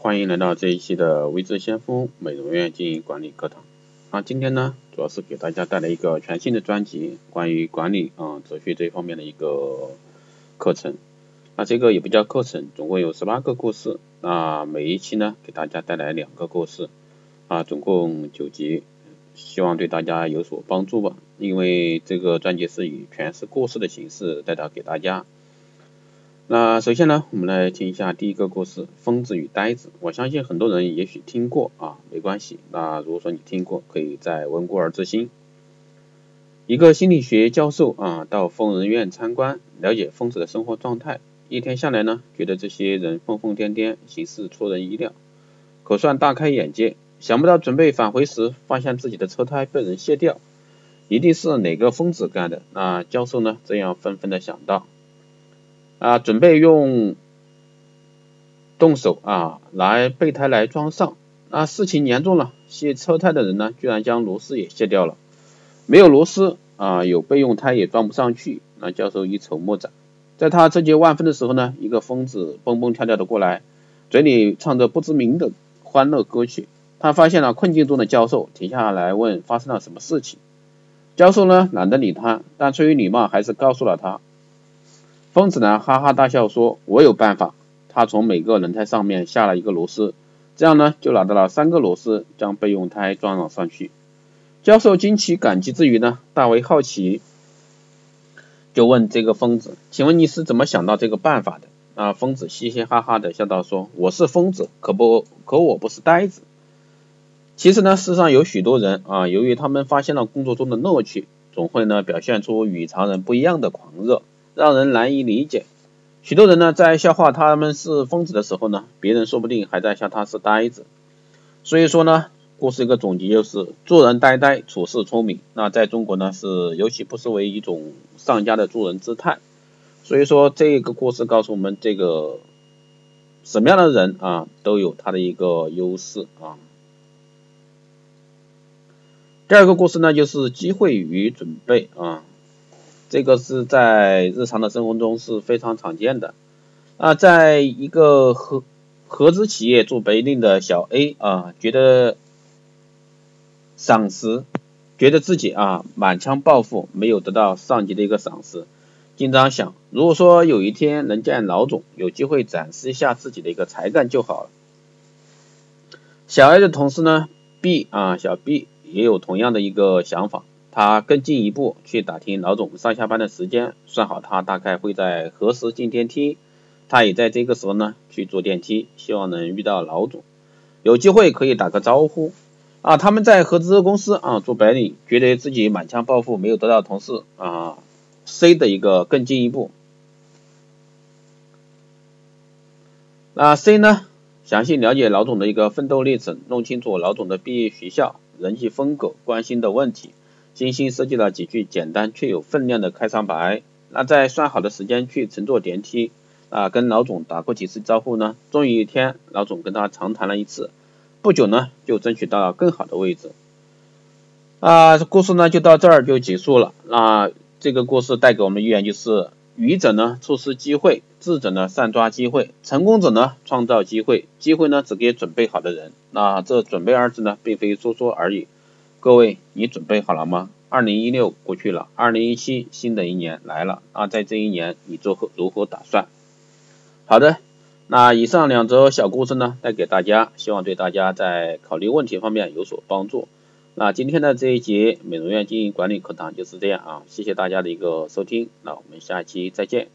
欢迎来到这一期的微智先锋美容院经营管理课堂。啊，今天呢，主要是给大家带来一个全新的专辑，关于管理啊哲学这方面的一个课程。那这个也不叫课程，总共有十八个故事。那每一期呢，给大家带来两个故事，啊，总共九集，希望对大家有所帮助吧。因为这个专辑是以全是故事的形式带到给大家。那首先呢，我们来听一下第一个故事《疯子与呆子》。我相信很多人也许听过啊，没关系。那如果说你听过，可以再温故而知新。一个心理学教授啊，到疯人院参观，了解疯子的生活状态。一天下来呢，觉得这些人疯疯癫癫，行事出人意料，可算大开眼界。想不到准备返回时，发现自己的车胎被人卸掉，一定是哪个疯子干的。那教授呢，这样纷纷的想到。啊，准备用动手啊来备胎来装上，啊事情严重了，卸车胎的人呢，居然将螺丝也卸掉了，没有螺丝啊，有备用胎也装不上去。那教授一筹莫展，在他这节万分的时候呢，一个疯子蹦蹦跳跳的过来，嘴里唱着不知名的欢乐歌曲。他发现了困境中的教授，停下来问发生了什么事情。教授呢懒得理他，但出于礼貌，还是告诉了他。疯子呢哈哈大笑说：“我有办法。”他从每个轮胎上面下了一个螺丝，这样呢就拿到了三个螺丝，将备用胎装了上去。教授惊奇感激之余呢，大为好奇，就问这个疯子：“请问你是怎么想到这个办法的？”啊，疯子嘻嘻哈哈的笑道说：“我是疯子，可不可我不是呆子。”其实呢，世上有许多人啊，由于他们发现了工作中的乐趣，总会呢表现出与常人不一样的狂热。让人难以理解。许多人呢，在笑话他们是疯子的时候呢，别人说不定还在笑他是呆子。所以说呢，故事一个总结就是：做人呆呆，处事聪明。那在中国呢，是尤其不失为一种上佳的做人姿态。所以说，这个故事告诉我们，这个什么样的人啊，都有他的一个优势啊。第二个故事呢，就是机会与准备啊。这个是在日常的生活中是非常常见的啊，在一个合合资企业做白领的小 A 啊，觉得赏识，觉得自己啊满腔抱负没有得到上级的一个赏识，经常想，如果说有一天能见老总，有机会展示一下自己的一个才干就好了。小 A 的同事呢 B 啊，小 B 也有同样的一个想法。他更进一步去打听老总上下班的时间，算好他大概会在何时进电梯。他也在这个时候呢去坐电梯，希望能遇到老总，有机会可以打个招呼。啊，他们在合资公司啊做白领，觉得自己满腔抱负没有得到同事啊 C 的一个更进一步。那 C 呢，详细了解老总的一个奋斗历程，弄清楚老总的毕业学校、人际风格、关心的问题。精心设计了几句简单却有分量的开场白，那在算好的时间去乘坐电梯，啊，跟老总打过几次招呼呢？终于一天，老总跟他长谈了一次，不久呢，就争取到了更好的位置。啊，故事呢就到这儿就结束了。那这个故事带给我们寓言就是：愚者呢错失机会，智者呢善抓机会，成功者呢创造机会，机会呢只给准备好的人。那这准备二字呢，并非说说而已。各位，你准备好了吗？二零一六过去了，二零一七新的一年来了。那在这一年，你做何如何打算？好的，那以上两则小故事呢，带给大家，希望对大家在考虑问题方面有所帮助。那今天的这一节美容院经营管理课堂就是这样啊，谢谢大家的一个收听，那我们下期再见。